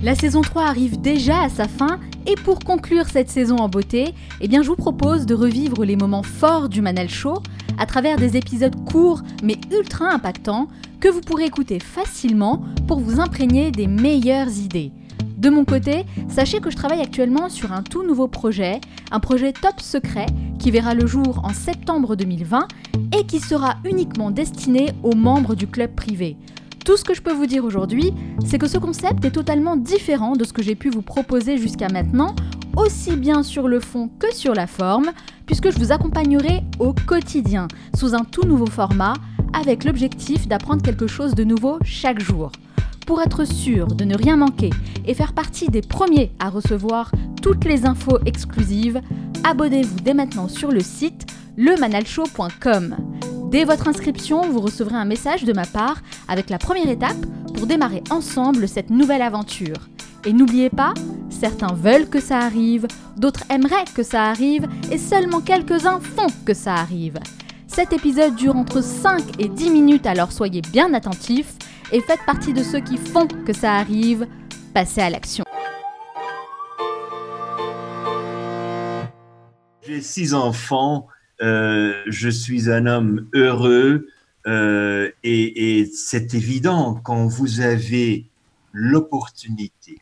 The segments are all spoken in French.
La saison 3 arrive déjà à sa fin et pour conclure cette saison en beauté, eh bien je vous propose de revivre les moments forts du Manal Show à travers des épisodes courts mais ultra impactants que vous pourrez écouter facilement pour vous imprégner des meilleures idées. De mon côté, sachez que je travaille actuellement sur un tout nouveau projet, un projet top secret qui verra le jour en septembre 2020 et qui sera uniquement destiné aux membres du club privé. Tout ce que je peux vous dire aujourd'hui, c'est que ce concept est totalement différent de ce que j'ai pu vous proposer jusqu'à maintenant, aussi bien sur le fond que sur la forme, puisque je vous accompagnerai au quotidien, sous un tout nouveau format, avec l'objectif d'apprendre quelque chose de nouveau chaque jour. Pour être sûr de ne rien manquer et faire partie des premiers à recevoir toutes les infos exclusives, abonnez-vous dès maintenant sur le site lemanalshow.com. Dès votre inscription, vous recevrez un message de ma part avec la première étape pour démarrer ensemble cette nouvelle aventure. Et n'oubliez pas, certains veulent que ça arrive, d'autres aimeraient que ça arrive, et seulement quelques-uns font que ça arrive. Cet épisode dure entre 5 et 10 minutes, alors soyez bien attentifs et faites partie de ceux qui font que ça arrive. Passez à l'action. J'ai six enfants je suis un homme heureux euh, et, et c'est évident quand vous avez l'opportunité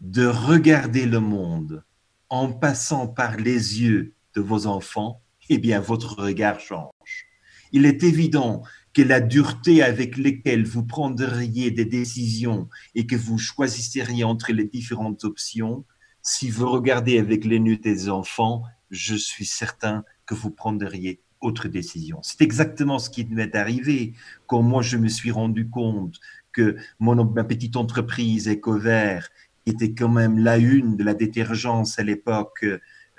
de regarder le monde en passant par les yeux de vos enfants, eh bien votre regard change. Il est évident que la dureté avec laquelle vous prendriez des décisions et que vous choisisseriez entre les différentes options, si vous regardez avec les yeux des enfants, je suis certain que vous prendriez autre décision. C'est exactement ce qui m'est arrivé quand moi je me suis rendu compte que mon, ma petite entreprise EcoVert, qui était quand même la une de la détergence à l'époque,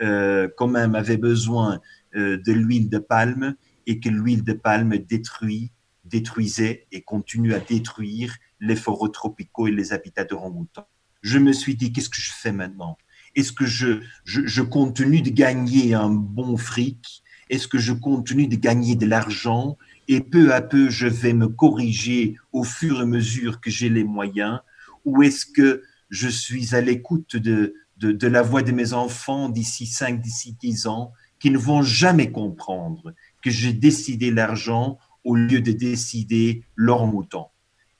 euh, quand même avait besoin euh, de l'huile de palme et que l'huile de palme détruit, détruisait et continue à détruire les forêts tropicaux et les habitats de orang Je me suis dit, qu'est-ce que je fais maintenant? Est-ce que je, continue de gagner un bon fric? Est-ce que je continue de gagner de l'argent? Et peu à peu je vais me corriger au fur et à mesure que j'ai les moyens? Ou est-ce que je suis à l'écoute de, de, de, la voix de mes enfants d'ici 5, d'ici 10 ans qui ne vont jamais comprendre que j'ai décidé l'argent au lieu de décider leur mouton?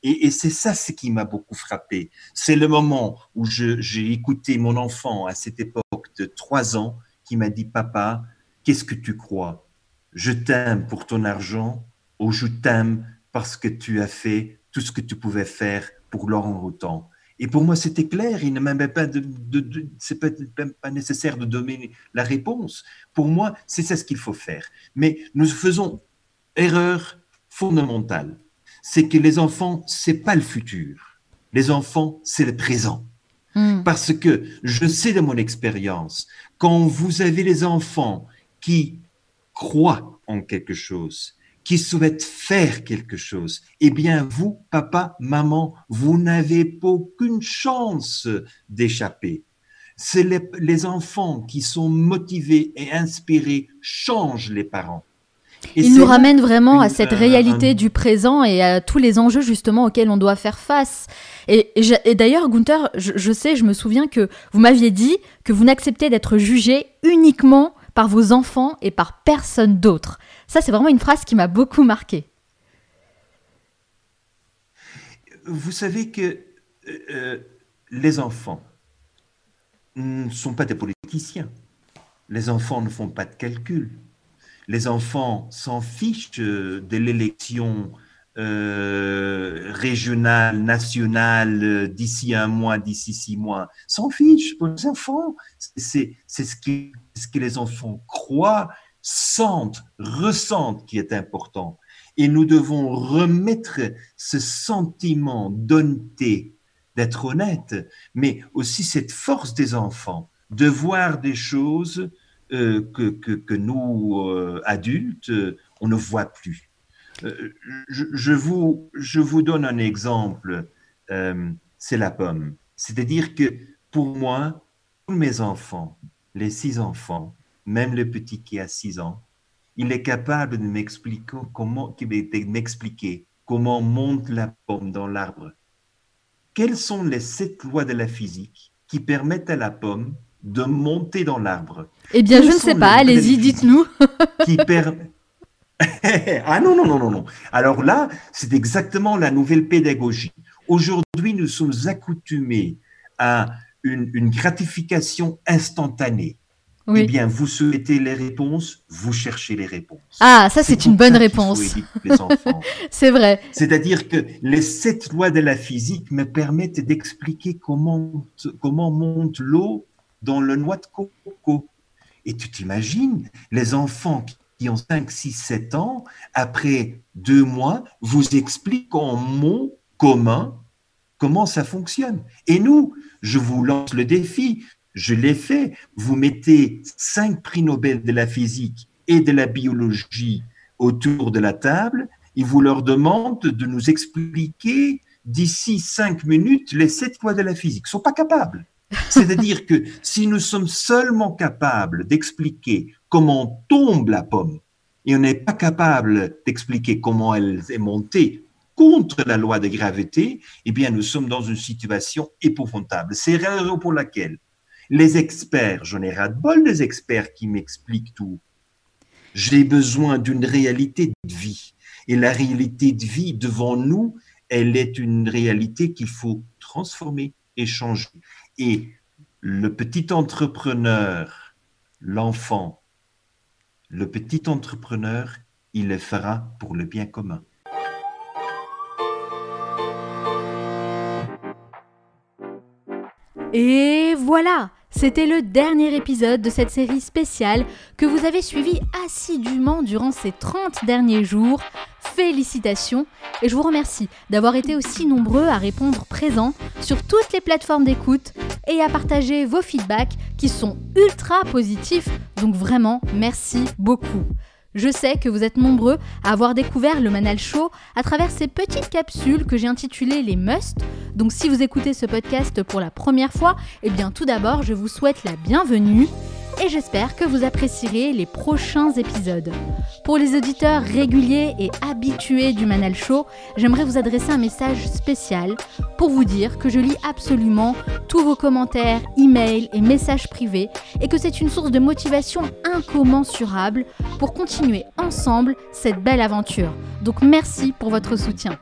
Et, c'est ça ce qui m'a beaucoup frappé. C'est le moment où j'ai écouté mon enfant à cette époque de trois ans qui m'a dit, papa, qu'est-ce que tu crois? Je t'aime pour ton argent ou je t'aime parce que tu as fait tout ce que tu pouvais faire pour Laurent Routan et pour moi, c'était clair, il ne m'avait pas de, de, pas, pas nécessaire de donner la réponse. Pour moi, c'est ça ce qu'il faut faire. Mais nous faisons erreur fondamentale c'est que les enfants, c'est pas le futur. Les enfants, c'est le présent. Hmm. Parce que je sais de mon expérience, quand vous avez les enfants qui croient en quelque chose, qui souhaitent faire quelque chose, eh bien, vous, papa, maman, vous n'avez aucune chance d'échapper. C'est les, les, enfants qui sont motivés et inspirés changent les parents. Il nous ramène vraiment à cette réalité du présent et à tous les enjeux justement auxquels on doit faire face. Et, d'ailleurs, Gunther, je, sais, je me souviens que vous m'aviez dit que vous n'acceptez d'être jugé uniquement par vos enfants et par personne d'autre. Ça, c'est vraiment une phrase qui m'a beaucoup marqué. Vous savez que euh, euh, les enfants ne sont pas des politiciens. Les enfants ne font pas de calculs les enfants s'en fichent de l'élection euh, régionale, nationale, euh, d'ici un mois, d'ici six mois, s'en fichent pour les enfants. C'est ce, ce que les enfants croient, sentent, ressentent qui est important. Et nous devons remettre ce sentiment d'honnêteté, d'être honnête, mais aussi cette force des enfants de voir des choses euh, que, que, nous, euh, adultes, on ne voit plus. Euh, je, vous, je vous donne un exemple, c'est la pomme. C'est-à-dire que pour moi, tous mes enfants, les six enfants, même le petit qui a six ans, il est capable de m'expliquer comment, m'expliquer comment monte la pomme dans l'arbre. quelles sont les sept lois de la physique qui permettent à la pomme de monter dans l'arbre Eh bien, je ne sais pas, allez-y, dites-nous. qui ah non, non, non, non, non. Alors là, c'est exactement la nouvelle pédagogie. Aujourd'hui, nous sommes accoutumés à une gratification instantanée. Eh bien, vous souhaitez les réponses, vous cherchez les réponses. Ah, ça c'est une bonne réponse. c'est vrai. C'est-à-dire que les sept lois de la physique me permettent d'expliquer comment, comment monte l'eau dans le noix de coco. Et tu t'imagines, les enfants qui ont 5, 6, 7 ans, après deux mois, vous expliquent en mots communs comment ça fonctionne. Et nous, je vous lance le défi, je l'ai fait. Vous mettez cinq prix Nobel de la physique et de la biologie autour de la table et vous leur demandez de nous expliquer d'ici cinq minutes les sept lois de la physique. Ils ne sont pas capables. C'est-à-dire que si nous sommes seulement capables d'expliquer comment tombe la pomme et on n'est pas capable d'expliquer comment elle est montée contre la loi de gravité, eh bien nous sommes dans une situation épouvantable. C'est la raison pour laquelle les experts, j'en ai ras-de-bol des experts qui m'expliquent tout. J'ai besoin d'une réalité de vie. Et la réalité de vie devant nous, elle est une réalité qu'il faut transformer et changer. Et le petit entrepreneur, l'enfant, le petit entrepreneur, il le fera pour le bien commun. Et voilà, c'était le dernier épisode de cette série spéciale que vous avez suivi assidûment durant ces 30 derniers jours. Félicitations et je vous remercie d'avoir été aussi nombreux à répondre présent sur toutes les plateformes d'écoute et à partager vos feedbacks qui sont ultra positifs. Donc vraiment, merci beaucoup. Je sais que vous êtes nombreux à avoir découvert le Manal Show à travers ces petites capsules que j'ai intitulées les Must. Donc si vous écoutez ce podcast pour la première fois, eh bien tout d'abord, je vous souhaite la bienvenue et j'espère que vous apprécierez les prochains épisodes. Pour les auditeurs réguliers et habitués du Manal Show, j'aimerais vous adresser un message spécial pour vous dire que je lis absolument tous vos commentaires, emails et messages privés et que c'est une source de motivation incommensurable pour continuer ensemble cette belle aventure. Donc merci pour votre soutien.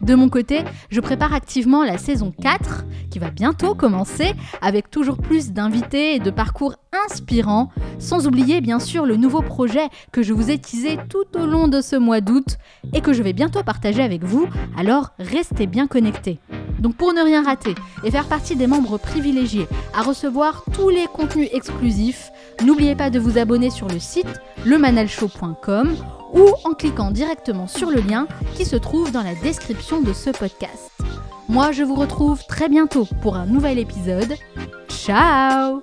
De mon côté, je prépare activement la saison 4 qui va bientôt commencer avec toujours plus d'invités et de parcours inspirants, sans oublier bien sûr le nouveau projet que je vous ai teasé tout au long de ce mois d'août et que je vais bientôt partager avec vous, alors restez bien connectés. Donc pour ne rien rater et faire partie des membres privilégiés à recevoir tous les contenus exclusifs, n'oubliez pas de vous abonner sur le site lemanalshow.com ou en cliquant directement sur le lien qui se trouve dans la description de ce podcast. Moi, je vous retrouve très bientôt pour un nouvel épisode. Ciao